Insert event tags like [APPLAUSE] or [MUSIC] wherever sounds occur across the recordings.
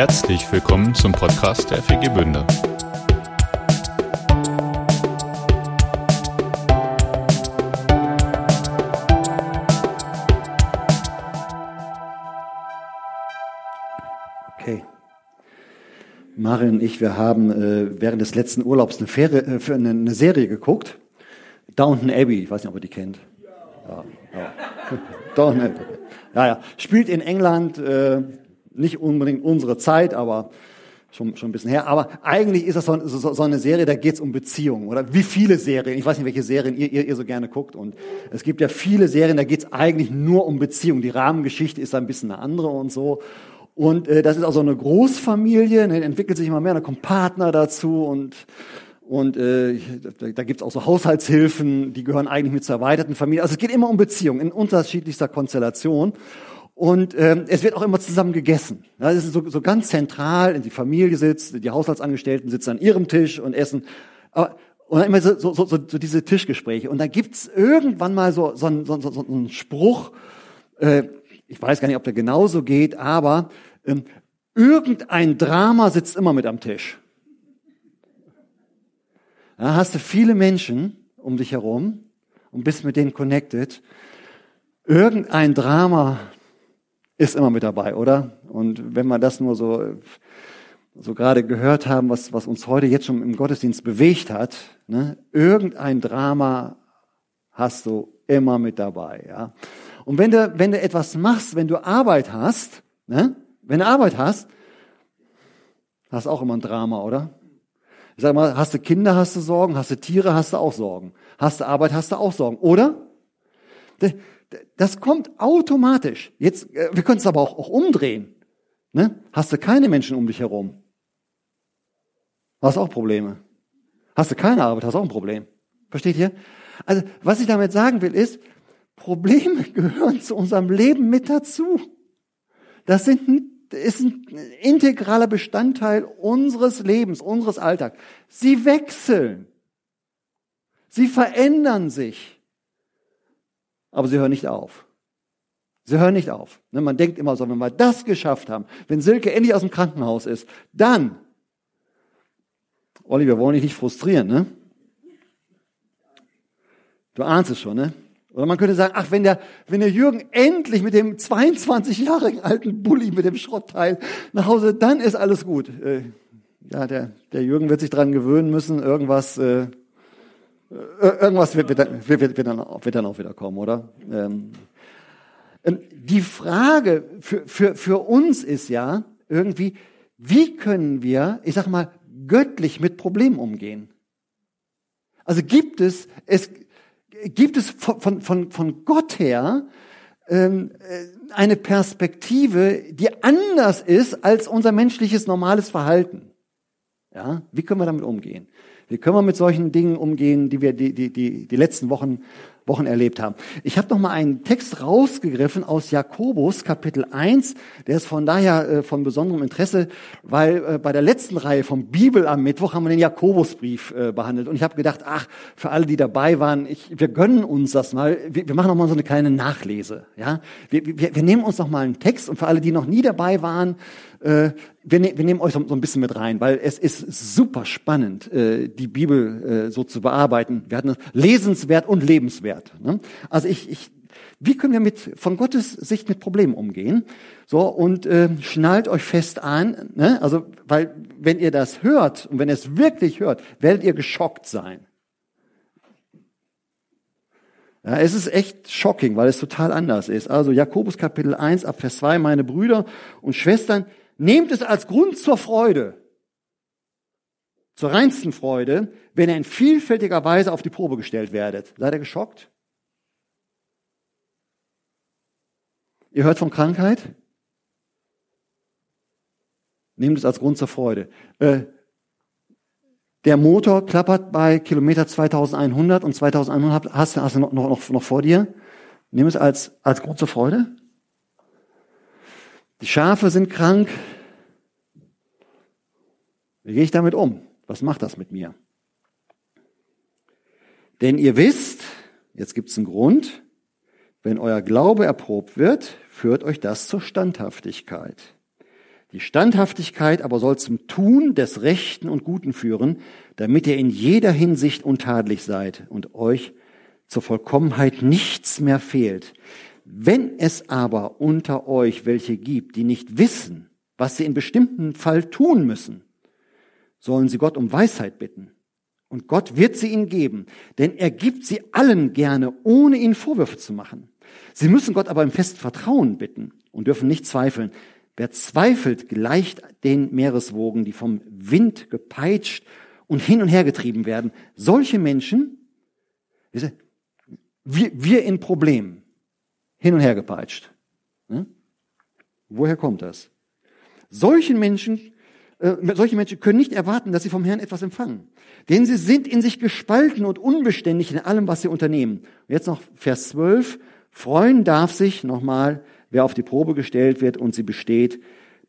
Herzlich willkommen zum Podcast der FG Bünde. Okay. Marin und ich, wir haben äh, während des letzten Urlaubs eine, Fähre, äh, für eine, eine Serie geguckt. Downton Abbey, ich weiß nicht, ob ihr die kennt. Ja, ja. [LAUGHS] Downton Abbey. Ja, ja. Spielt in England, äh, nicht unbedingt unsere Zeit, aber schon, schon ein bisschen her. Aber eigentlich ist das so, so, so eine Serie, da geht's um Beziehungen. Oder wie viele Serien, ich weiß nicht, welche Serien ihr, ihr, ihr so gerne guckt. Und es gibt ja viele Serien, da geht's eigentlich nur um Beziehungen. Die Rahmengeschichte ist ein bisschen eine andere und so. Und äh, das ist auch so eine Großfamilie, ne, entwickelt sich immer mehr, da kommt Partner dazu und und äh, da, da gibt es auch so Haushaltshilfen, die gehören eigentlich mit zur erweiterten Familie. Also es geht immer um Beziehungen in unterschiedlichster Konstellation. Und ähm, es wird auch immer zusammen gegessen. Ja, das ist so, so ganz zentral, die Familie sitzt, die Haushaltsangestellten sitzen an ihrem Tisch und essen. Aber, und dann immer so, so, so, so diese Tischgespräche. Und dann gibt's irgendwann mal so, so, so, so, so einen Spruch, äh, ich weiß gar nicht, ob der genauso geht, aber ähm, irgendein Drama sitzt immer mit am Tisch. Da hast du viele Menschen um dich herum und bist mit denen connected. Irgendein Drama ist immer mit dabei, oder? Und wenn wir das nur so, so gerade gehört haben, was, was uns heute jetzt schon im Gottesdienst bewegt hat, ne? irgendein Drama hast du immer mit dabei, ja? Und wenn du, wenn du etwas machst, wenn du Arbeit hast, ne? wenn du Arbeit hast, hast du auch immer ein Drama, oder? Ich sag mal, hast du Kinder, hast du Sorgen, hast du Tiere, hast du auch Sorgen. Hast du Arbeit, hast du auch Sorgen, oder? Das kommt automatisch. Jetzt, äh, wir können es aber auch, auch umdrehen. Ne? Hast du keine Menschen um dich herum? Hast auch Probleme. Hast du keine Arbeit, hast auch ein Problem. Versteht ihr? Also, was ich damit sagen will, ist, Probleme [LAUGHS] gehören zu unserem Leben mit dazu. Das sind ist ein integraler Bestandteil unseres Lebens, unseres Alltags. Sie wechseln. Sie verändern sich. Aber sie hören nicht auf. Sie hören nicht auf. Ne, man denkt immer so, wenn wir das geschafft haben, wenn Silke endlich aus dem Krankenhaus ist, dann, Olli, wir wollen dich nicht frustrieren, ne? Du ahnst es schon, ne? Oder man könnte sagen, ach, wenn der, wenn der Jürgen endlich mit dem 22 Jahre alten Bulli mit dem Schrottteil nach Hause, dann ist alles gut. Äh, ja, der, der Jürgen wird sich dran gewöhnen müssen, irgendwas, äh, irgendwas wird, wird, wird, wird, dann, wird dann auch wieder kommen, oder? Ähm, ähm, die Frage für, für, für uns ist ja irgendwie, wie können wir, ich sag mal, göttlich mit Problemen umgehen? Also gibt es, es, gibt es von, von, von Gott her ähm, äh, eine Perspektive, die anders ist als unser menschliches normales Verhalten. Ja, wie können wir damit umgehen? Wie können wir mit solchen Dingen umgehen, die wir die, die, die, die letzten Wochen Wochen erlebt haben. Ich habe noch mal einen Text rausgegriffen aus Jakobus Kapitel 1, der ist von daher äh, von besonderem Interesse, weil äh, bei der letzten Reihe vom Bibel am Mittwoch haben wir den Jakobusbrief äh, behandelt und ich habe gedacht, ach, für alle, die dabei waren, ich, wir gönnen uns das mal, wir, wir machen noch mal so eine kleine Nachlese, ja? Wir, wir, wir nehmen uns noch mal einen Text und für alle, die noch nie dabei waren, wir, ne wir nehmen euch so, ein bisschen mit rein, weil es ist super spannend, die Bibel so zu bearbeiten. Wir hatten lesenswert und lebenswert. Ne? Also ich, ich, wie können wir mit von Gottes Sicht mit Problemen umgehen? So und äh, schnallt euch fest an, ne? also weil wenn ihr das hört und wenn ihr es wirklich hört, werdet ihr geschockt sein. Ja, es ist echt shocking, weil es total anders ist. Also Jakobus Kapitel 1 ab Vers 2, meine Brüder und Schwestern, Nehmt es als Grund zur Freude, zur reinsten Freude, wenn ihr in vielfältiger Weise auf die Probe gestellt werdet. Seid ihr geschockt? Ihr hört von Krankheit? Nehmt es als Grund zur Freude. Äh, der Motor klappert bei Kilometer 2100 und 2100 hast, hast du noch, noch, noch vor dir. Nimm es als, als Grund zur Freude. Die Schafe sind krank. Wie gehe ich damit um? Was macht das mit mir? Denn ihr wisst, jetzt gibt es einen Grund, wenn euer Glaube erprobt wird, führt euch das zur Standhaftigkeit. Die Standhaftigkeit aber soll zum Tun des Rechten und Guten führen, damit ihr in jeder Hinsicht untadelig seid und euch zur Vollkommenheit nichts mehr fehlt. Wenn es aber unter euch welche gibt, die nicht wissen, was sie in bestimmten Fall tun müssen, sollen sie Gott um Weisheit bitten. Und Gott wird sie ihnen geben, denn er gibt sie allen gerne, ohne ihnen Vorwürfe zu machen. Sie müssen Gott aber im festen Vertrauen bitten und dürfen nicht zweifeln. Wer zweifelt, gleicht den Meereswogen, die vom Wind gepeitscht und hin und her getrieben werden. Solche Menschen, wir, wir in Problemen, hin und her gepeitscht. Ne? Woher kommt das? Solchen Menschen, solche Menschen können nicht erwarten, dass sie vom Herrn etwas empfangen. Denn sie sind in sich gespalten und unbeständig in allem, was sie unternehmen. Und jetzt noch Vers 12. Freuen darf sich, nochmal, wer auf die Probe gestellt wird und sie besteht,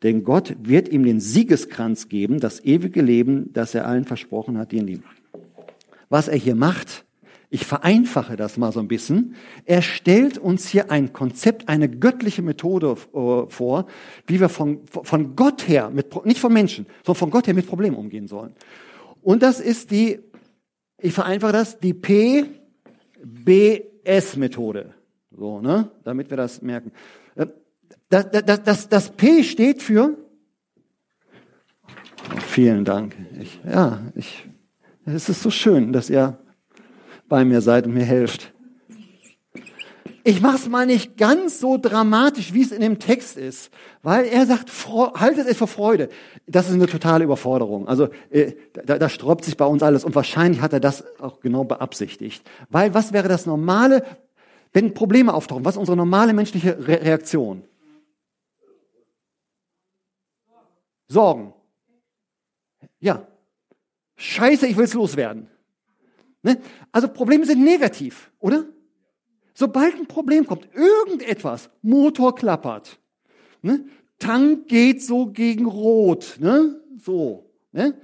denn Gott wird ihm den Siegeskranz geben, das ewige Leben, das er allen versprochen hat, die ihn lieben. Was er hier macht, ich vereinfache das mal so ein bisschen. Er stellt uns hier ein Konzept, eine göttliche Methode äh, vor, wie wir von, von Gott her, mit, nicht von Menschen, sondern von Gott her mit Problemen umgehen sollen. Und das ist die, ich vereinfache das, die PBS-Methode. So, ne? Damit wir das merken. Das, das, das, das P steht für Vielen Dank. Ich, ja, ich, es ist so schön, dass ihr bei mir seid und mir helft. Ich mache es mal nicht ganz so dramatisch, wie es in dem Text ist, weil er sagt, haltet es für Freude. Das ist eine totale Überforderung. Also äh, da, da sträubt sich bei uns alles und wahrscheinlich hat er das auch genau beabsichtigt. Weil was wäre das Normale, wenn Probleme auftauchen? Was ist unsere normale menschliche Re Reaktion? Sorgen. Ja. Scheiße, ich will es loswerden. Ne? Also Probleme sind negativ, oder? Sobald ein Problem kommt, irgendetwas, Motor klappert, ne? Tank geht so gegen Rot, ne? so. Ne?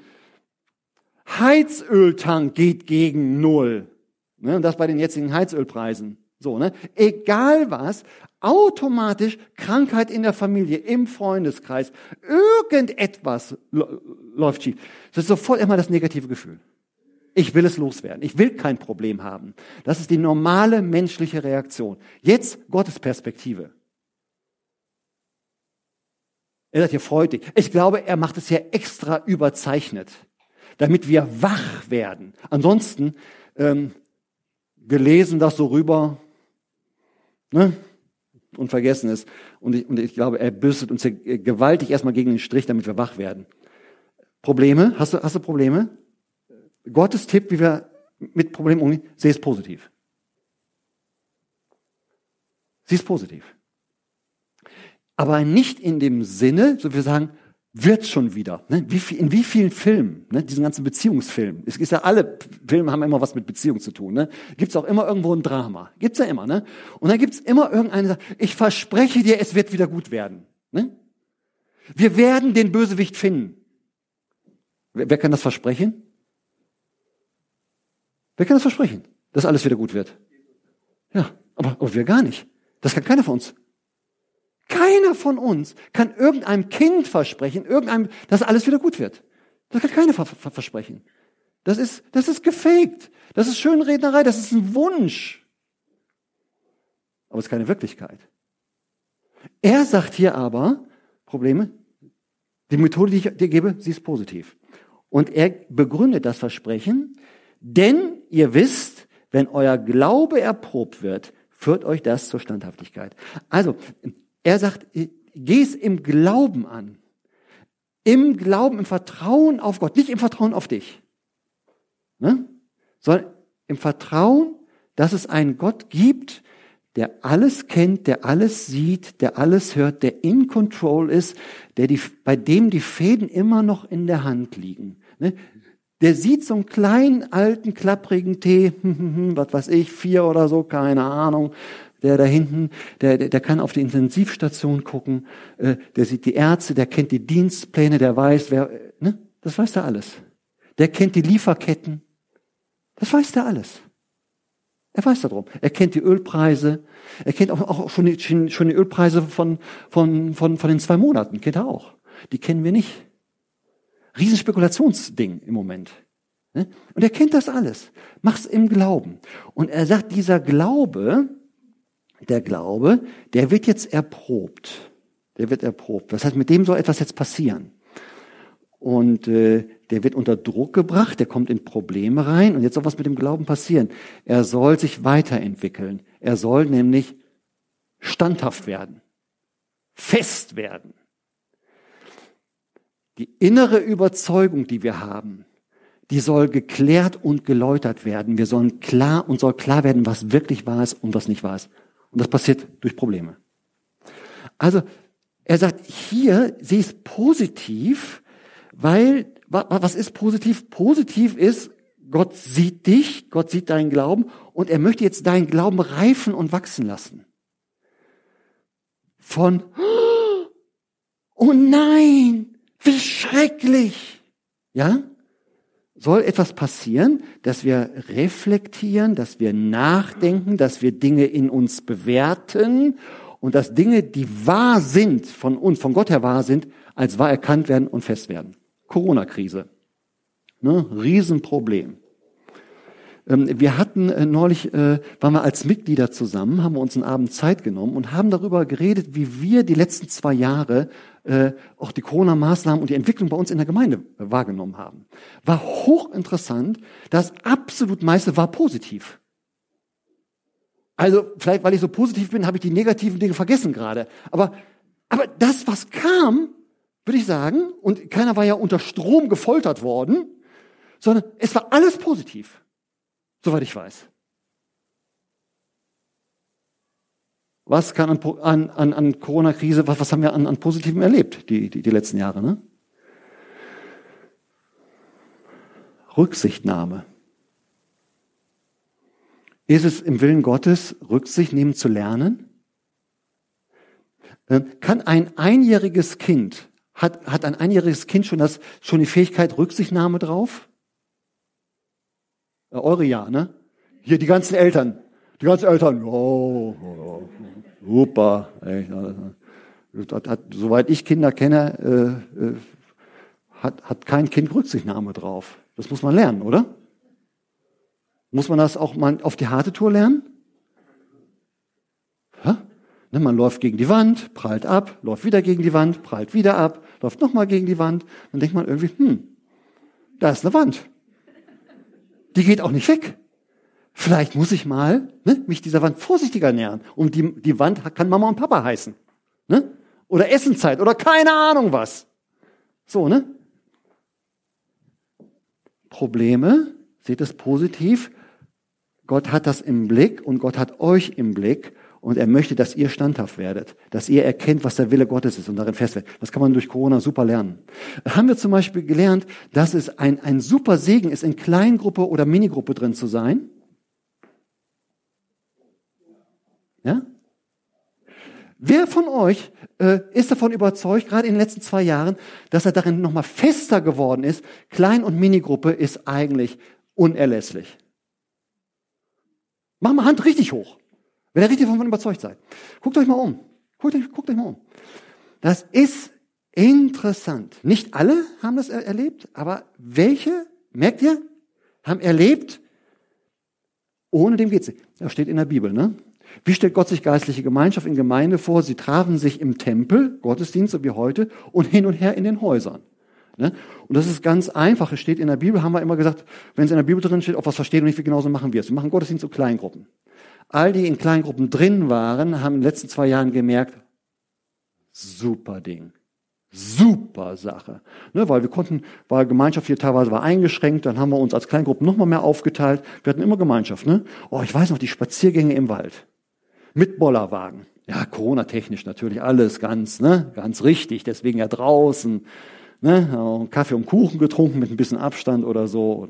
Heizöltank geht gegen Null. Ne? Und das bei den jetzigen Heizölpreisen. So, ne? Egal was, automatisch Krankheit in der Familie, im Freundeskreis, irgendetwas läuft schief. Das ist sofort immer das negative Gefühl. Ich will es loswerden. Ich will kein Problem haben. Das ist die normale menschliche Reaktion. Jetzt Gottes Perspektive. Er sagt hier, freut dich. Ich glaube, er macht es hier extra überzeichnet, damit wir wach werden. Ansonsten ähm, gelesen das so rüber ne? und vergessen es. Und ich, und ich glaube, er bürstet uns hier gewaltig erstmal gegen den Strich, damit wir wach werden. Probleme? Hast du, hast du Probleme? Gottes Tipp, wie wir mit Problemen umgehen, sehe es positiv. Sieh es positiv. Aber nicht in dem Sinne, so wir sagen, wird schon wieder. Ne? In wie vielen Filmen, ne? diesen ganzen Beziehungsfilmen, es ist ja alle Filme haben immer was mit Beziehung zu tun. Ne? Gibt es auch immer irgendwo ein Drama. Gibt's ja immer. Und dann gibt's immer irgendeine, ich verspreche dir, es wird wieder gut werden. Wir werden den Bösewicht finden. Wer kann das versprechen? Wer kann das versprechen, dass alles wieder gut wird? Ja, aber, aber wir gar nicht. Das kann keiner von uns. Keiner von uns kann irgendeinem Kind versprechen, irgendeinem, dass alles wieder gut wird. Das kann keiner versprechen. Das ist, das ist gefaked. Das ist Schönrednerei. Das ist ein Wunsch. Aber es ist keine Wirklichkeit. Er sagt hier aber, Probleme, die Methode, die ich dir gebe, sie ist positiv. Und er begründet das Versprechen, denn ihr wisst, wenn euer Glaube erprobt wird, führt euch das zur Standhaftigkeit. Also, er sagt, geh es im Glauben an. Im Glauben, im Vertrauen auf Gott, nicht im Vertrauen auf dich. Ne? Sondern im Vertrauen, dass es einen Gott gibt, der alles kennt, der alles sieht, der alles hört, der in Control ist, der die, bei dem die Fäden immer noch in der Hand liegen. Ne? Der sieht so einen kleinen, alten, klapprigen Tee, [LAUGHS] was weiß ich, vier oder so, keine Ahnung, der da hinten, der, der, der kann auf die Intensivstation gucken, äh, der sieht die Ärzte, der kennt die Dienstpläne, der weiß, wer, ne? Das weiß der alles. Der kennt die Lieferketten. Das weiß der alles. Er weiß darum. Er kennt die Ölpreise. Er kennt auch, auch schon, die, schon die Ölpreise von, von, von, von den zwei Monaten, kennt er auch. die kennen wir nicht. Riesenspekulationsding im Moment. Ne? Und er kennt das alles. Mach's im Glauben. Und er sagt, dieser Glaube, der Glaube, der wird jetzt erprobt. Der wird erprobt. Das heißt, mit dem soll etwas jetzt passieren. Und äh, der wird unter Druck gebracht, der kommt in Probleme rein. Und jetzt soll was mit dem Glauben passieren. Er soll sich weiterentwickeln. Er soll nämlich standhaft werden, fest werden. Die innere Überzeugung, die wir haben, die soll geklärt und geläutert werden. Wir sollen klar und soll klar werden, was wirklich wahr ist und was nicht wahr ist. Und das passiert durch Probleme. Also, er sagt, hier sieh es positiv, weil, was ist positiv? Positiv ist, Gott sieht dich, Gott sieht deinen Glauben und er möchte jetzt deinen Glauben reifen und wachsen lassen. Von, oh nein, wie schrecklich. Ja? Soll etwas passieren, dass wir reflektieren, dass wir nachdenken, dass wir Dinge in uns bewerten und dass Dinge, die wahr sind, von uns, von Gott her wahr sind, als wahr erkannt werden und fest werden. Corona-Krise. Ne? Riesenproblem. Ähm, wir hatten äh, neulich, äh, waren wir als Mitglieder zusammen, haben wir uns einen Abend Zeit genommen und haben darüber geredet, wie wir die letzten zwei Jahre äh, auch die Corona-Maßnahmen und die Entwicklung bei uns in der Gemeinde wahrgenommen haben. War hochinteressant. Das absolut meiste war positiv. Also vielleicht, weil ich so positiv bin, habe ich die negativen Dinge vergessen gerade. Aber, aber das, was kam, würde ich sagen, und keiner war ja unter Strom gefoltert worden, sondern es war alles positiv soweit ich weiß. Was kann an, an, an Corona-Krise, was, was haben wir an, an Positivem erlebt, die, die, die letzten Jahre? Ne? Rücksichtnahme. Ist es im Willen Gottes, Rücksicht nehmen zu lernen? Äh, kann ein einjähriges Kind, hat, hat ein einjähriges Kind schon, das, schon die Fähigkeit Rücksichtnahme drauf? Äh, eure ja, ne? Hier die ganzen Eltern. Die ganzen Eltern, oh, oh super. Hat, hat, soweit ich Kinder kenne, äh, äh, hat, hat kein Kind Rücksichtnahme drauf. Das muss man lernen, oder? Muss man das auch mal auf die harte Tour lernen? Ja? Ne, man läuft gegen die Wand, prallt ab, läuft wieder gegen die Wand, prallt wieder ab, läuft nochmal gegen die Wand. Dann denkt man irgendwie, hm, da ist eine Wand die geht auch nicht weg. Vielleicht muss ich mal ne, mich dieser Wand vorsichtiger nähern. Und die, die Wand kann Mama und Papa heißen. Ne? Oder Essenzeit oder keine Ahnung was. So, ne? Probleme, seht es positiv. Gott hat das im Blick und Gott hat euch im Blick und er möchte, dass ihr standhaft werdet, dass ihr erkennt, was der Wille Gottes ist und darin fest werdet. Das kann man durch Corona super lernen. Haben wir zum Beispiel gelernt, dass es ein, ein super Segen ist, in Kleingruppe oder Minigruppe drin zu sein? Ja? Wer von euch äh, ist davon überzeugt, gerade in den letzten zwei Jahren, dass er darin nochmal fester geworden ist? Klein- und Minigruppe ist eigentlich unerlässlich. Mach mal Hand richtig hoch. Wenn ihr richtig davon überzeugt seid. Guckt euch mal um. Guckt euch, guckt euch mal um. Das ist interessant. Nicht alle haben das erlebt, aber welche, merkt ihr, haben erlebt, ohne dem geht's nicht. Das steht in der Bibel, ne? Wie stellt Gott sich geistliche Gemeinschaft in Gemeinde vor? Sie trafen sich im Tempel, Gottesdienst, so wie heute, und hin und her in den Häusern. Ne? Und das ist ganz einfach. Es steht in der Bibel, haben wir immer gesagt, wenn es in der Bibel drin steht, ob was verstehen und nicht, wie genauso machen wir es. Wir machen Gottesdienst zu Kleingruppen. All die in Kleingruppen drin waren, haben in den letzten zwei Jahren gemerkt, super Ding. Super Sache. Ne, weil wir konnten, weil Gemeinschaft hier teilweise war eingeschränkt, dann haben wir uns als Kleingruppen nochmal mehr aufgeteilt. Wir hatten immer Gemeinschaft. Ne? Oh, ich weiß noch, die Spaziergänge im Wald. Mit Bollerwagen. Ja, Corona-technisch natürlich alles ganz, ne, ganz richtig. Deswegen ja draußen, ne, Kaffee und Kuchen getrunken mit ein bisschen Abstand oder so.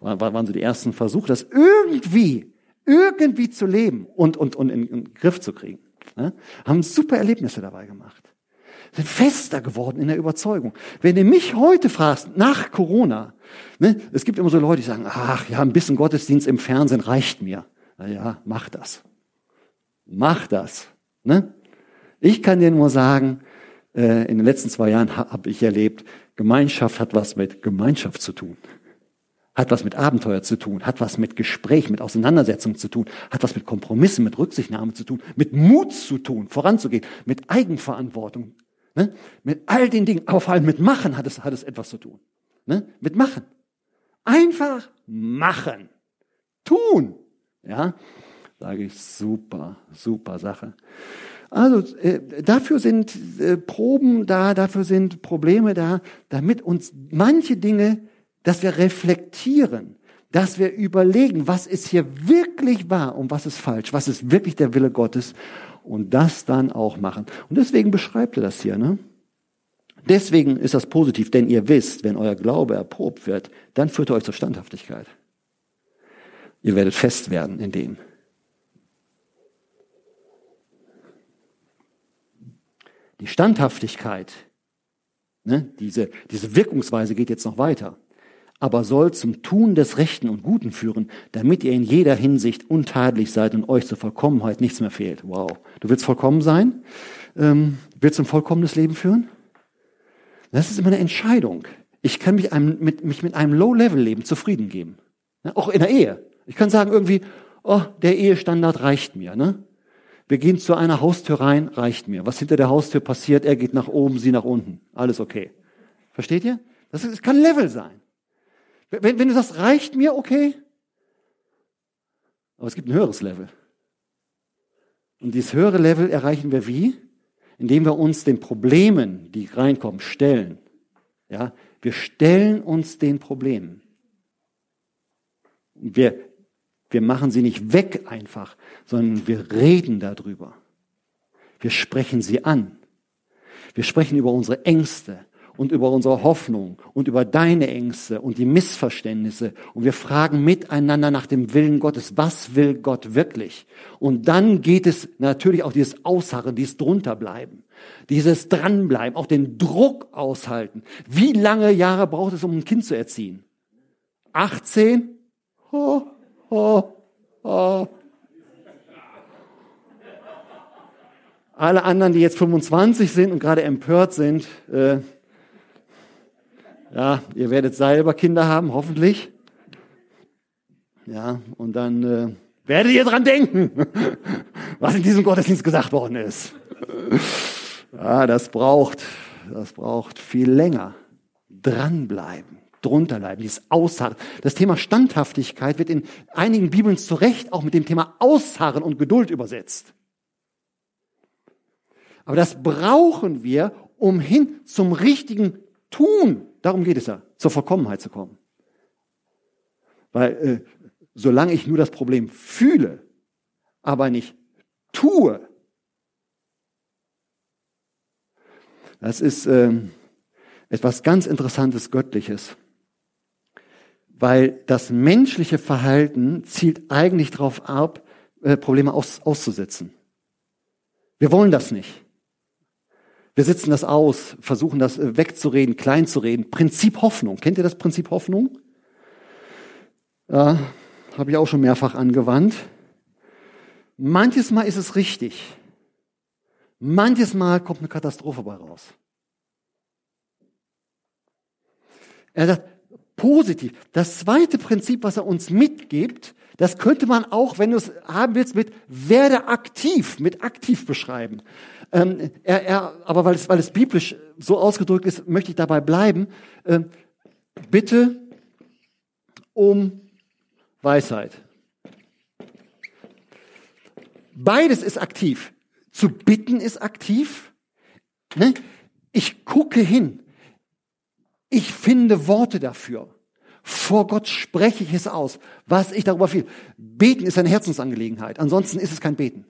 Waren so die ersten Versuche, das irgendwie irgendwie zu leben und, und, und in, den Griff zu kriegen. Ne? Haben super Erlebnisse dabei gemacht. Sind fester geworden in der Überzeugung. Wenn du mich heute fragst, nach Corona, ne, es gibt immer so Leute, die sagen, ach ja, ein bisschen Gottesdienst im Fernsehen reicht mir. Na ja, mach das. Mach das. Ne? Ich kann dir nur sagen, äh, in den letzten zwei Jahren habe ich erlebt, Gemeinschaft hat was mit Gemeinschaft zu tun. Hat was mit Abenteuer zu tun, hat was mit Gespräch, mit Auseinandersetzung zu tun, hat was mit Kompromissen, mit Rücksichtnahme zu tun, mit Mut zu tun, voranzugehen, mit Eigenverantwortung, ne? mit all den Dingen, aber vor allem mit Machen hat es, hat es etwas zu tun. Ne? Mit Machen. Einfach machen. Tun. Ja, sage ich, super, super Sache. Also äh, dafür sind äh, Proben da, dafür sind Probleme da, damit uns manche Dinge, dass wir reflektieren, dass wir überlegen, was ist hier wirklich wahr und was ist falsch, was ist wirklich der Wille Gottes und das dann auch machen. Und deswegen beschreibt er das hier. Ne? Deswegen ist das positiv, denn ihr wisst, wenn euer Glaube erprobt wird, dann führt er euch zur Standhaftigkeit. Ihr werdet fest werden in dem. Die Standhaftigkeit, ne, diese, diese Wirkungsweise geht jetzt noch weiter, aber soll zum Tun des Rechten und Guten führen, damit ihr in jeder Hinsicht untadelig seid und euch zur Vollkommenheit nichts mehr fehlt. Wow. Du willst vollkommen sein? Ähm, willst du ein vollkommenes Leben führen? Das ist immer eine Entscheidung. Ich kann mich, einem, mit, mich mit einem Low-Level-Leben zufrieden geben. Ne? Auch in der Ehe. Ich kann sagen irgendwie, oh, der Ehestandard reicht mir. Ne? Wir gehen zu einer Haustür rein, reicht mir. Was hinter der Haustür passiert, er geht nach oben, sie nach unten. Alles okay. Versteht ihr? Das, ist, das kann Level sein. Wenn, wenn du sagst, reicht mir, okay. Aber es gibt ein höheres Level. Und dieses höhere Level erreichen wir wie? Indem wir uns den Problemen, die reinkommen, stellen. Ja, wir stellen uns den Problemen. Wir wir machen sie nicht weg einfach, sondern wir reden darüber. Wir sprechen sie an. Wir sprechen über unsere Ängste und über unsere Hoffnung und über deine Ängste und die Missverständnisse. Und wir fragen miteinander nach dem Willen Gottes. Was will Gott wirklich? Und dann geht es natürlich auch dieses Ausharren, dieses drunterbleiben, dieses dranbleiben, auch den Druck aushalten. Wie lange Jahre braucht es, um ein Kind zu erziehen? 18? Oh, oh, oh. Alle anderen, die jetzt 25 sind und gerade empört sind, äh, ja, ihr werdet selber Kinder haben, hoffentlich. Ja, und dann äh, werdet ihr dran denken, [LAUGHS] was in diesem Gottesdienst gesagt worden ist. Ja, das braucht, das braucht viel länger. Dranbleiben drunter leiden, dieses Ausharren. Das Thema Standhaftigkeit wird in einigen Bibeln zu Recht auch mit dem Thema Ausharren und Geduld übersetzt. Aber das brauchen wir, um hin zum richtigen Tun, darum geht es ja, zur Vollkommenheit zu kommen. Weil äh, solange ich nur das Problem fühle, aber nicht tue, das ist äh, etwas ganz Interessantes, Göttliches weil das menschliche Verhalten zielt eigentlich darauf ab, äh, Probleme aus, auszusitzen. Wir wollen das nicht. Wir sitzen das aus, versuchen das äh, wegzureden, kleinzureden. Prinzip Hoffnung. Kennt ihr das Prinzip Hoffnung? Ja, habe ich auch schon mehrfach angewandt. Manches Mal ist es richtig. Manches Mal kommt eine Katastrophe bei raus. Er sagt, positiv. Das zweite Prinzip, was er uns mitgibt, das könnte man auch, wenn du es haben willst, mit werde aktiv, mit aktiv beschreiben. Ähm, er, er, aber weil es, weil es biblisch so ausgedrückt ist, möchte ich dabei bleiben. Ähm, bitte um Weisheit. Beides ist aktiv. Zu bitten ist aktiv. Ne? Ich gucke hin. Ich finde Worte dafür. Vor Gott spreche ich es aus, was ich darüber fühle. Beten ist eine Herzensangelegenheit. Ansonsten ist es kein Beten.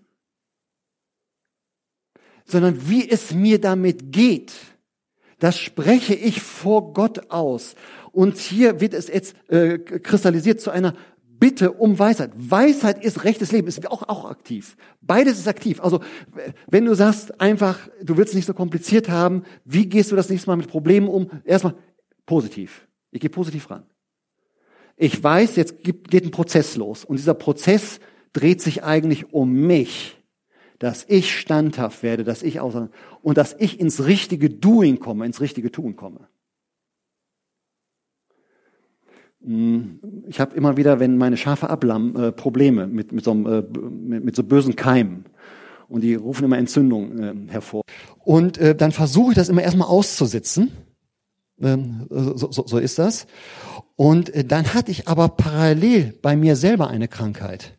Sondern wie es mir damit geht, das spreche ich vor Gott aus. Und hier wird es jetzt äh, kristallisiert zu einer Bitte um Weisheit. Weisheit ist rechtes Leben, ist auch, auch aktiv. Beides ist aktiv. Also, wenn du sagst einfach, du willst es nicht so kompliziert haben, wie gehst du das nächste Mal mit Problemen um? Erstmal, Positiv. Ich gehe positiv ran. Ich weiß, jetzt geht ein Prozess los und dieser Prozess dreht sich eigentlich um mich. Dass ich standhaft werde, dass ich aus und dass ich ins richtige Doing komme, ins richtige Tun komme. Hm, ich habe immer wieder, wenn meine Schafe ablammen, äh, Probleme mit, mit, so einem, äh, mit, mit so bösen Keimen. Und die rufen immer Entzündungen äh, hervor. Und äh, dann versuche ich das immer erstmal auszusitzen. Ähm, so, so, so ist das. Und äh, dann hatte ich aber parallel bei mir selber eine Krankheit.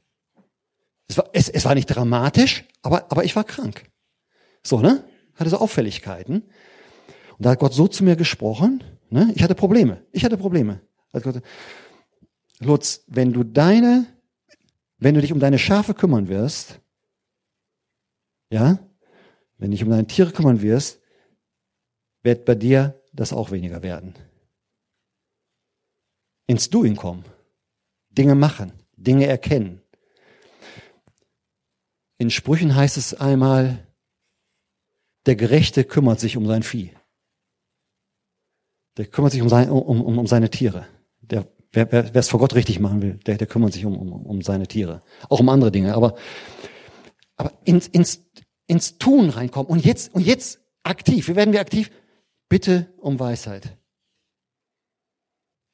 Es war, es, es war nicht dramatisch, aber, aber ich war krank. So, ne? Hatte so Auffälligkeiten. Und da hat Gott so zu mir gesprochen, ne? Ich hatte Probleme. Ich hatte Probleme. Lutz, wenn du deine, wenn du dich um deine Schafe kümmern wirst, ja, wenn du dich um deine Tiere kümmern wirst, wird bei dir das auch weniger werden. Ins Doing kommen. Dinge machen. Dinge erkennen. In Sprüchen heißt es einmal, der Gerechte kümmert sich um sein Vieh. Der kümmert sich um, sein, um, um, um seine Tiere. Der, wer wer es vor Gott richtig machen will, der, der kümmert sich um, um, um seine Tiere. Auch um andere Dinge. Aber, aber ins, ins, ins Tun reinkommen. Und jetzt, und jetzt aktiv. Wie werden wir aktiv? Bitte um Weisheit.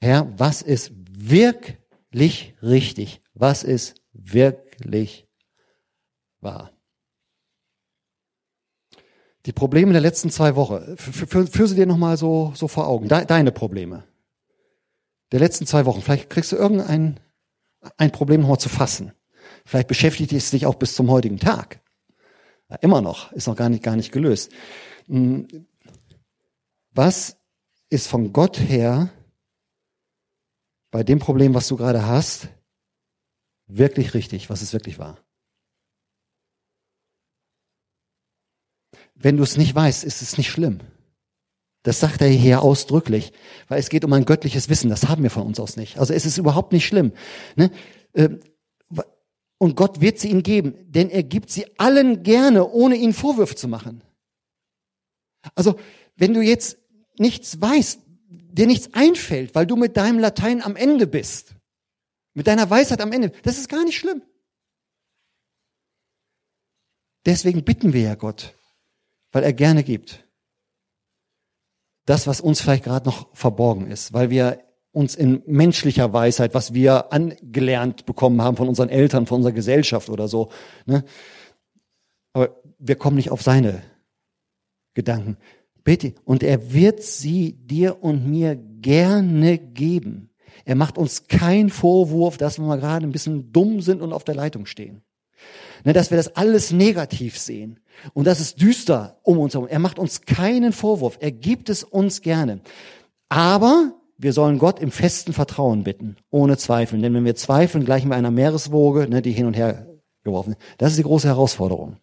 Herr, was ist wirklich richtig? Was ist wirklich wahr? Die Probleme der letzten zwei Wochen, führ sie dir nochmal so, so vor Augen. Deine Probleme der letzten zwei Wochen. Vielleicht kriegst du irgendein ein Problem nochmal zu fassen. Vielleicht beschäftigt es dich auch bis zum heutigen Tag. Ja, immer noch, ist noch gar nicht, gar nicht gelöst. Hm, was ist von Gott her bei dem Problem, was du gerade hast, wirklich richtig? Was ist wirklich wahr? Wenn du es nicht weißt, ist es nicht schlimm. Das sagt er hier ausdrücklich, weil es geht um ein göttliches Wissen. Das haben wir von uns aus nicht. Also es ist überhaupt nicht schlimm. Ne? Ähm, und Gott wird sie ihnen geben, denn er gibt sie allen gerne, ohne ihnen Vorwürfe zu machen. Also wenn du jetzt nichts weißt, dir nichts einfällt, weil du mit deinem Latein am Ende bist, mit deiner Weisheit am Ende, das ist gar nicht schlimm. Deswegen bitten wir ja Gott, weil er gerne gibt das, was uns vielleicht gerade noch verborgen ist, weil wir uns in menschlicher Weisheit, was wir angelernt bekommen haben von unseren Eltern, von unserer Gesellschaft oder so. Ne? Aber wir kommen nicht auf seine Gedanken. Bitte. Und er wird sie dir und mir gerne geben. Er macht uns keinen Vorwurf, dass wir mal gerade ein bisschen dumm sind und auf der Leitung stehen. Ne, dass wir das alles negativ sehen. Und das ist düster um uns herum. Er macht uns keinen Vorwurf. Er gibt es uns gerne. Aber wir sollen Gott im festen Vertrauen bitten, ohne Zweifeln. Denn wenn wir zweifeln, gleichen wir einer Meereswoge, ne, die hin und her geworfen ist. Das ist die große Herausforderung.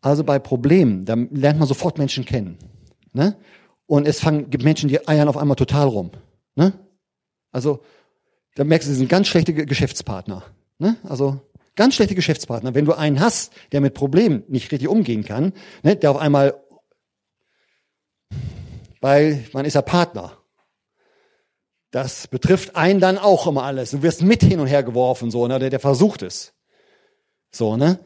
Also bei Problemen, da lernt man sofort Menschen kennen. Ne? Und es fangen, gibt Menschen, die eiern auf einmal total rum. Ne? Also, da merkst du, sie sind ganz schlechte Geschäftspartner. Ne? Also ganz schlechte Geschäftspartner. Wenn du einen hast, der mit Problemen nicht richtig umgehen kann, ne, der auf einmal, weil man ist ja Partner. Das betrifft einen dann auch immer alles. Du wirst mit hin und her geworfen, so, ne? Der, der versucht es. So, ne?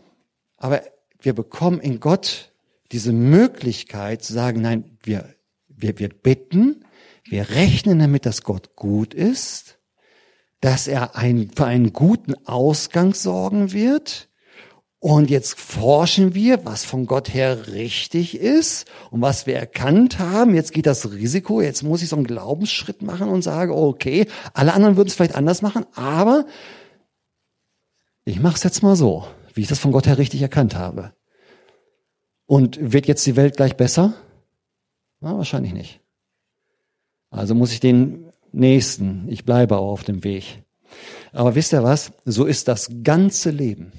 Aber wir bekommen in Gott diese Möglichkeit zu sagen, nein, wir, wir, wir bitten, wir rechnen damit, dass Gott gut ist dass er ein, für einen guten Ausgang sorgen wird. Und jetzt forschen wir, was von Gott her richtig ist und was wir erkannt haben. Jetzt geht das Risiko, jetzt muss ich so einen Glaubensschritt machen und sage, okay, alle anderen würden es vielleicht anders machen, aber ich mache es jetzt mal so, wie ich das von Gott her richtig erkannt habe. Und wird jetzt die Welt gleich besser? Na, wahrscheinlich nicht. Also muss ich den Nächsten. Ich bleibe auch auf dem Weg. Aber wisst ihr was? So ist das ganze Leben.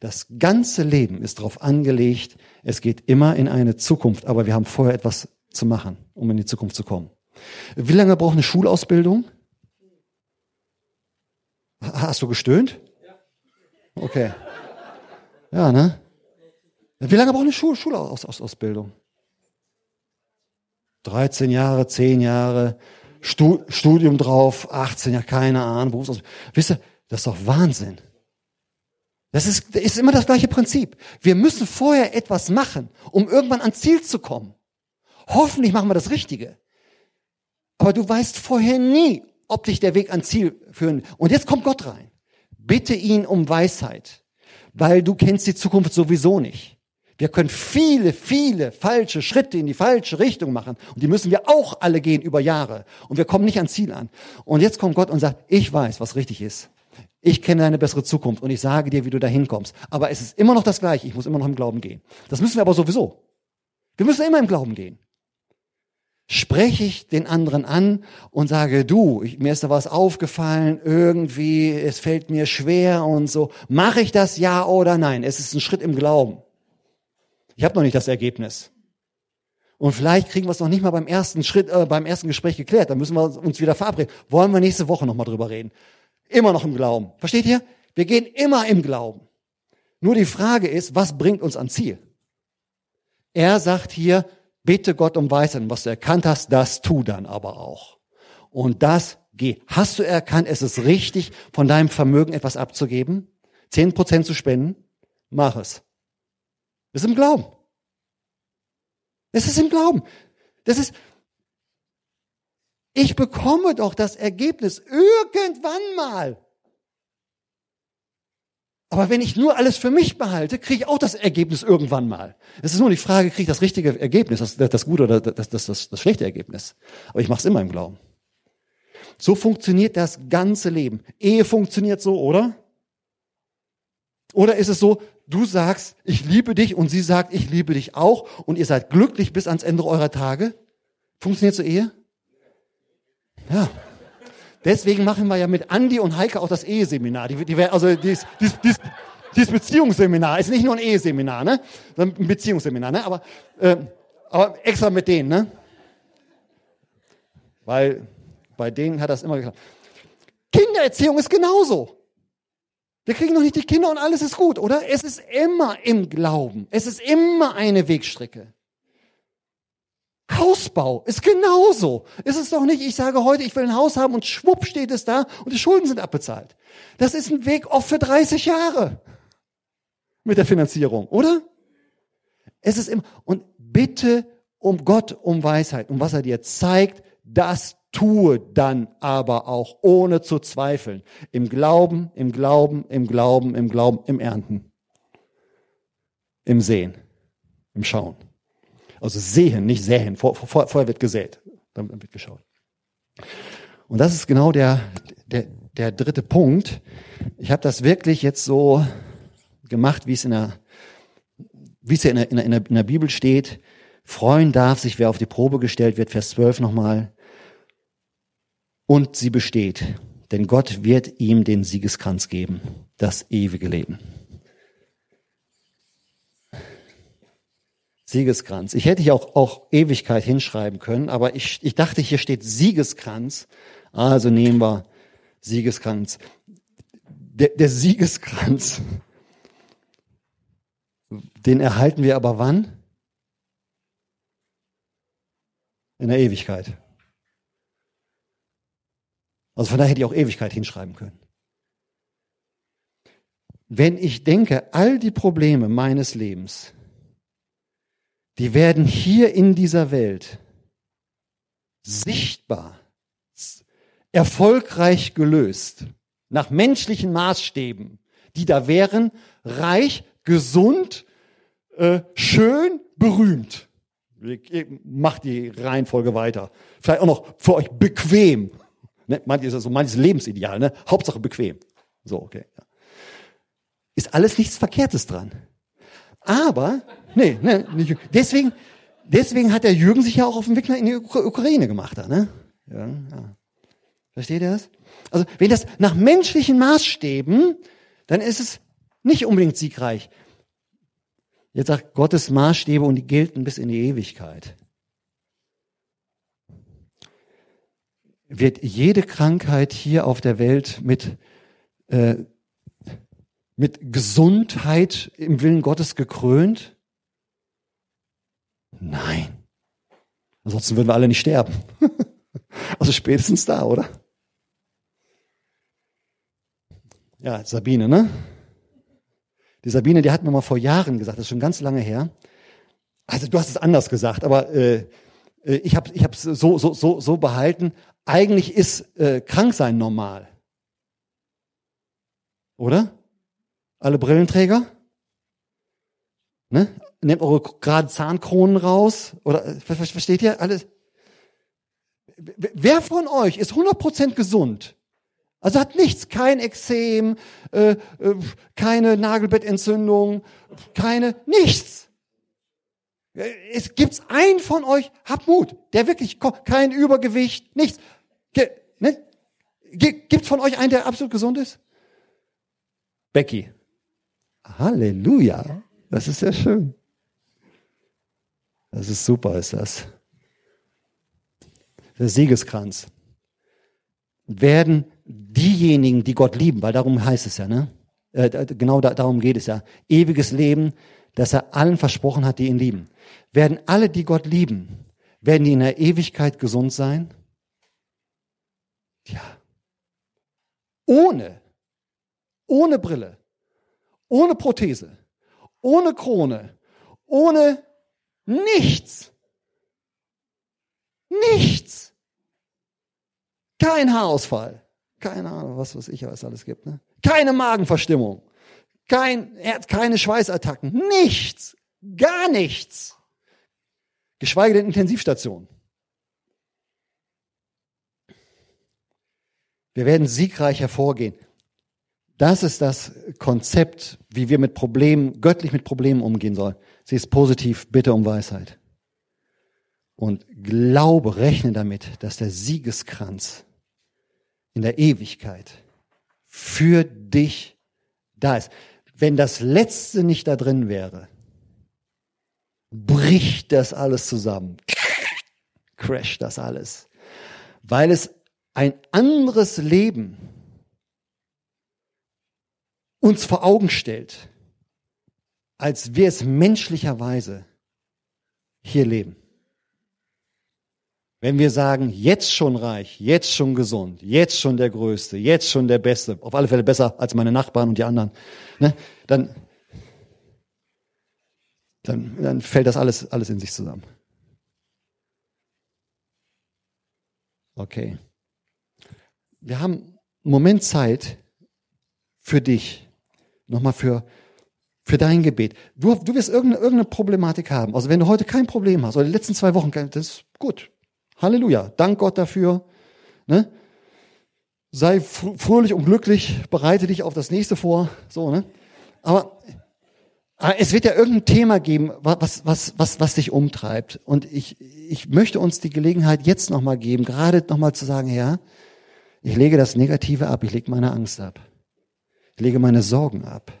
Das ganze Leben ist darauf angelegt, es geht immer in eine Zukunft, aber wir haben vorher etwas zu machen, um in die Zukunft zu kommen. Wie lange braucht eine Schulausbildung? Hast du gestöhnt? Okay. Ja, ne? Wie lange braucht eine Schul Schulausbildung? 13 Jahre, 10 Jahre. Studium drauf, 18, ja, keine Ahnung, Berufsausbildung. Wisst ihr, das ist doch Wahnsinn. Das ist, das ist immer das gleiche Prinzip. Wir müssen vorher etwas machen, um irgendwann ans Ziel zu kommen. Hoffentlich machen wir das Richtige. Aber du weißt vorher nie, ob dich der Weg ans Ziel führen. Und jetzt kommt Gott rein. Bitte ihn um Weisheit, weil du kennst die Zukunft sowieso nicht. Wir können viele, viele falsche Schritte in die falsche Richtung machen. Und die müssen wir auch alle gehen über Jahre. Und wir kommen nicht ans Ziel an. Und jetzt kommt Gott und sagt, ich weiß, was richtig ist. Ich kenne deine bessere Zukunft und ich sage dir, wie du dahin kommst. Aber es ist immer noch das Gleiche. Ich muss immer noch im Glauben gehen. Das müssen wir aber sowieso. Wir müssen immer im Glauben gehen spreche ich den anderen an und sage, du, ich, mir ist da was aufgefallen, irgendwie, es fällt mir schwer und so. Mache ich das ja oder nein? Es ist ein Schritt im Glauben. Ich habe noch nicht das Ergebnis. Und vielleicht kriegen wir es noch nicht mal beim ersten Schritt, äh, beim ersten Gespräch geklärt. Dann müssen wir uns wieder verabreden. Wollen wir nächste Woche nochmal drüber reden. Immer noch im Glauben. Versteht ihr? Wir gehen immer im Glauben. Nur die Frage ist, was bringt uns ans Ziel? Er sagt hier, Bitte Gott um Weisheit. Was du erkannt hast, das tu dann aber auch. Und das geh. Hast du erkannt, es ist richtig, von deinem Vermögen etwas abzugeben? Zehn Prozent zu spenden? Mach es. Das ist im Glauben. Es ist im Glauben. Das ist, ich bekomme doch das Ergebnis irgendwann mal. Aber wenn ich nur alles für mich behalte, kriege ich auch das Ergebnis irgendwann mal. Es ist nur die Frage, kriege ich das richtige Ergebnis, das, das gute oder das, das, das, das schlechte Ergebnis. Aber ich mache es immer im Glauben. So funktioniert das ganze Leben. Ehe funktioniert so, oder? Oder ist es so, du sagst, ich liebe dich und sie sagt, ich liebe dich auch und ihr seid glücklich bis ans Ende eurer Tage? Funktioniert so Ehe? Ja. Deswegen machen wir ja mit Andi und Heike auch das Eheseminar. Die, die, also dies, dies, dies, dieses Beziehungsseminar ist nicht nur ein Eheseminar, ne? Sondern ein Beziehungsseminar, ne? Aber, äh, aber extra mit denen, ne? Weil bei denen hat das immer geklappt. Kindererziehung ist genauso. Wir kriegen noch nicht die Kinder und alles ist gut, oder? Es ist immer im Glauben. Es ist immer eine Wegstrecke. Hausbau ist genauso. Ist es doch nicht, ich sage heute, ich will ein Haus haben und schwupp steht es da und die Schulden sind abbezahlt. Das ist ein Weg oft für 30 Jahre mit der Finanzierung, oder? Es ist immer, und bitte um Gott um Weisheit. Und was er dir zeigt, das tue dann aber auch ohne zu zweifeln. Im Glauben, im Glauben, im Glauben, im Glauben, im Ernten. Im Sehen, im Schauen. Also sehen, nicht säen. Vor, vor, vorher wird gesät, dann wird geschaut. Und das ist genau der, der, der dritte Punkt. Ich habe das wirklich jetzt so gemacht, wie es in der, wie es ja in der, in der, in der Bibel steht. Freuen darf sich, wer auf die Probe gestellt wird, Vers 12 nochmal. Und sie besteht, denn Gott wird ihm den Siegeskranz geben, das ewige Leben. Siegeskranz. Ich hätte hier auch, auch Ewigkeit hinschreiben können, aber ich, ich dachte, hier steht Siegeskranz. Also nehmen wir Siegeskranz. Der, der Siegeskranz, den erhalten wir aber wann? In der Ewigkeit. Also von daher hätte ich auch Ewigkeit hinschreiben können. Wenn ich denke, all die Probleme meines Lebens, die werden hier in dieser Welt sichtbar, erfolgreich gelöst, nach menschlichen Maßstäben, die da wären, reich, gesund, äh, schön, berühmt. Macht die Reihenfolge weiter. Vielleicht auch noch für euch bequem. Ne? Manches ist so manches Lebensideal, ne? Hauptsache bequem. So, okay. Ja. Ist alles nichts Verkehrtes dran. Aber Nee, nee, nicht. Deswegen, deswegen hat der Jürgen sich ja auch auf den Weg in die Ukraine gemacht, da, ne? Ja, ja. Versteht ihr das? Also, wenn das nach menschlichen Maßstäben, dann ist es nicht unbedingt siegreich. Jetzt sagt Gottes Maßstäbe und die gelten bis in die Ewigkeit. Wird jede Krankheit hier auf der Welt mit, äh, mit Gesundheit im Willen Gottes gekrönt? Nein. Ansonsten würden wir alle nicht sterben. [LAUGHS] also spätestens da, oder? Ja, Sabine, ne? Die Sabine, die hat mir mal vor Jahren gesagt, das ist schon ganz lange her. Also du hast es anders gesagt, aber äh, äh ich habe ich es so, so, so, so behalten. Eigentlich ist äh, Kranksein normal. Oder? Alle Brillenträger? Ne? Nehmt eure gerade Zahnkronen raus. Oder äh, versteht ihr alles? Wer von euch ist 100% gesund? Also hat nichts, kein Exem, äh, äh, keine Nagelbettentzündung, keine, nichts. Es gibt's einen von euch, habt Mut, der wirklich kein Übergewicht, nichts. Ge, ne? Gibt's von euch einen, der absolut gesund ist? Becky. Halleluja. Das ist sehr schön. Das ist super, ist das. Der Siegeskranz. Werden diejenigen, die Gott lieben, weil darum heißt es ja, ne? Äh, genau da, darum geht es ja. Ewiges Leben, das er allen versprochen hat, die ihn lieben. Werden alle, die Gott lieben, werden die in der Ewigkeit gesund sein? Ja. Ohne, ohne Brille, ohne Prothese, ohne Krone, ohne nichts. Nichts. Kein Haarausfall. Keine Ahnung, was weiß ich, was alles gibt. Ne? Keine Magenverstimmung. Kein, keine Schweißattacken. Nichts. Gar nichts. Geschweige denn Intensivstation. Wir werden siegreich hervorgehen. Das ist das Konzept, wie wir mit Problemen, göttlich mit Problemen umgehen sollen. Sie ist positiv, bitte um Weisheit. Und glaube, rechne damit, dass der Siegeskranz in der Ewigkeit für dich da ist. Wenn das Letzte nicht da drin wäre, bricht das alles zusammen. [LAUGHS] Crasht das alles. Weil es ein anderes Leben uns vor Augen stellt, als wir es menschlicherweise hier leben. Wenn wir sagen, jetzt schon reich, jetzt schon gesund, jetzt schon der Größte, jetzt schon der Beste, auf alle Fälle besser als meine Nachbarn und die anderen, ne, dann, dann, dann fällt das alles, alles in sich zusammen. Okay. Wir haben einen Moment Zeit für dich, nochmal für, für dein Gebet. Du, du wirst irgendeine, irgendeine Problematik haben. Also wenn du heute kein Problem hast, oder die letzten zwei Wochen, das ist gut. Halleluja. Dank Gott dafür. Ne? Sei fröhlich und glücklich, bereite dich auf das nächste vor. So, ne? Aber es wird ja irgendein Thema geben, was, was, was, was dich umtreibt. Und ich, ich möchte uns die Gelegenheit jetzt nochmal geben, gerade nochmal zu sagen, Herr, ich lege das Negative ab, ich lege meine Angst ab. Ich lege meine Sorgen ab.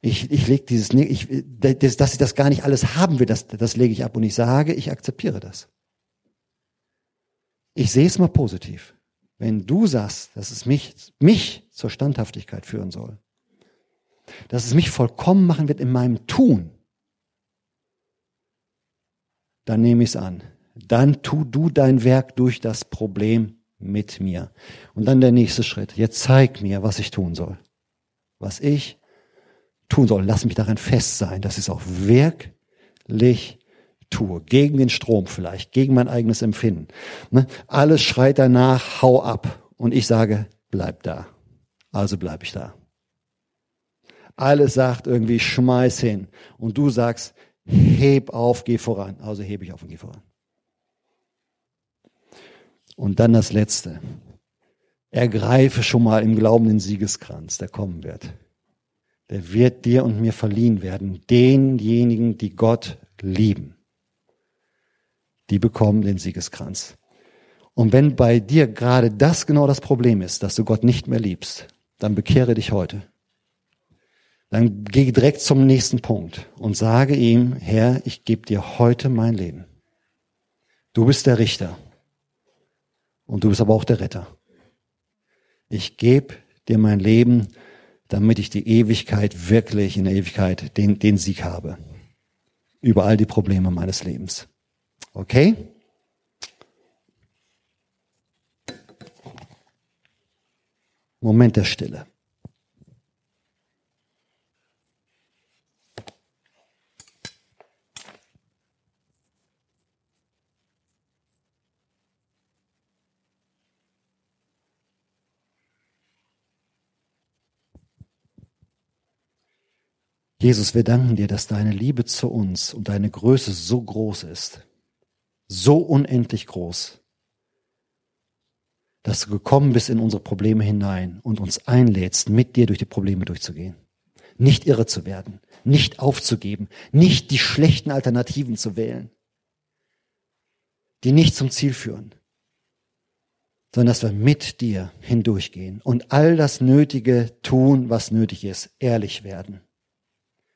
Ich, ich lege dieses, ich, das, dass ich das gar nicht alles haben will, das, das lege ich ab. Und ich sage, ich akzeptiere das. Ich sehe es mal positiv. Wenn du sagst, dass es mich, mich zur Standhaftigkeit führen soll, dass es mich vollkommen machen wird in meinem Tun, dann nehme ich es an. Dann tu du dein Werk durch das Problem mit mir. Und dann der nächste Schritt. Jetzt zeig mir, was ich tun soll. Was ich tun soll. Lass mich darin fest sein, dass ich es auch wirklich tue, gegen den Strom vielleicht, gegen mein eigenes Empfinden. Ne? Alles schreit danach, hau ab. Und ich sage, bleib da. Also bleib ich da. Alles sagt irgendwie, schmeiß hin. Und du sagst, heb auf, geh voran. Also hebe ich auf und geh voran. Und dann das Letzte. Ergreife schon mal im Glauben den Siegeskranz, der kommen wird. Der wird dir und mir verliehen werden. Denjenigen, die Gott lieben die bekommen den Siegeskranz. Und wenn bei dir gerade das genau das Problem ist, dass du Gott nicht mehr liebst, dann bekehre dich heute. Dann geh direkt zum nächsten Punkt und sage ihm, Herr, ich gebe dir heute mein Leben. Du bist der Richter und du bist aber auch der Retter. Ich gebe dir mein Leben, damit ich die Ewigkeit wirklich in der Ewigkeit den, den Sieg habe über all die Probleme meines Lebens. Okay? Moment der Stille. Jesus, wir danken dir, dass deine Liebe zu uns und deine Größe so groß ist so unendlich groß, dass du gekommen bist in unsere Probleme hinein und uns einlädst, mit dir durch die Probleme durchzugehen. Nicht irre zu werden, nicht aufzugeben, nicht die schlechten Alternativen zu wählen, die nicht zum Ziel führen, sondern dass wir mit dir hindurchgehen und all das Nötige tun, was nötig ist, ehrlich werden,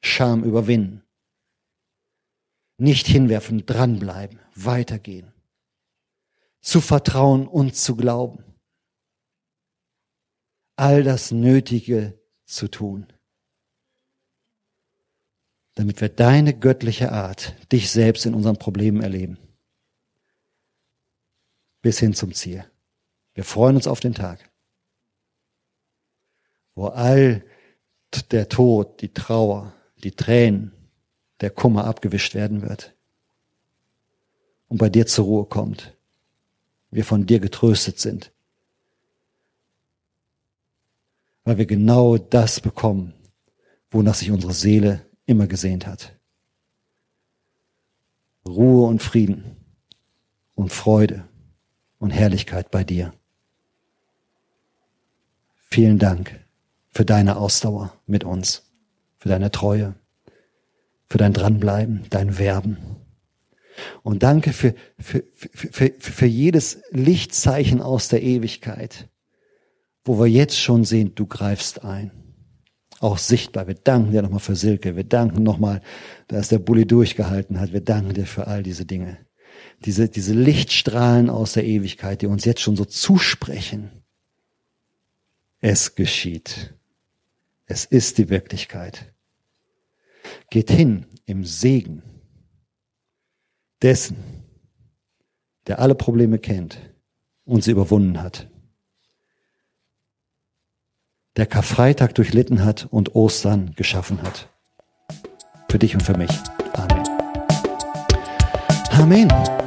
Scham überwinden, nicht hinwerfen, dranbleiben, weitergehen, zu vertrauen und zu glauben, all das Nötige zu tun, damit wir deine göttliche Art, dich selbst in unseren Problemen erleben, bis hin zum Ziel. Wir freuen uns auf den Tag, wo all der Tod, die Trauer, die Tränen, der Kummer abgewischt werden wird und bei dir zur Ruhe kommt. Wir von dir getröstet sind, weil wir genau das bekommen, wonach sich unsere Seele immer gesehnt hat. Ruhe und Frieden und Freude und Herrlichkeit bei dir. Vielen Dank für deine Ausdauer mit uns, für deine Treue, für dein Dranbleiben, dein Werben. Und danke für, für, für, für, für jedes Lichtzeichen aus der Ewigkeit, wo wir jetzt schon sehen, du greifst ein. Auch sichtbar. Wir danken dir nochmal für Silke. Wir danken nochmal, dass der Bulli durchgehalten hat. Wir danken dir für all diese Dinge. Diese, diese Lichtstrahlen aus der Ewigkeit, die uns jetzt schon so zusprechen es geschieht. Es ist die Wirklichkeit. Geht hin im Segen dessen, der alle Probleme kennt und sie überwunden hat. Der Karfreitag durchlitten hat und Ostern geschaffen hat. Für dich und für mich. Amen. Amen.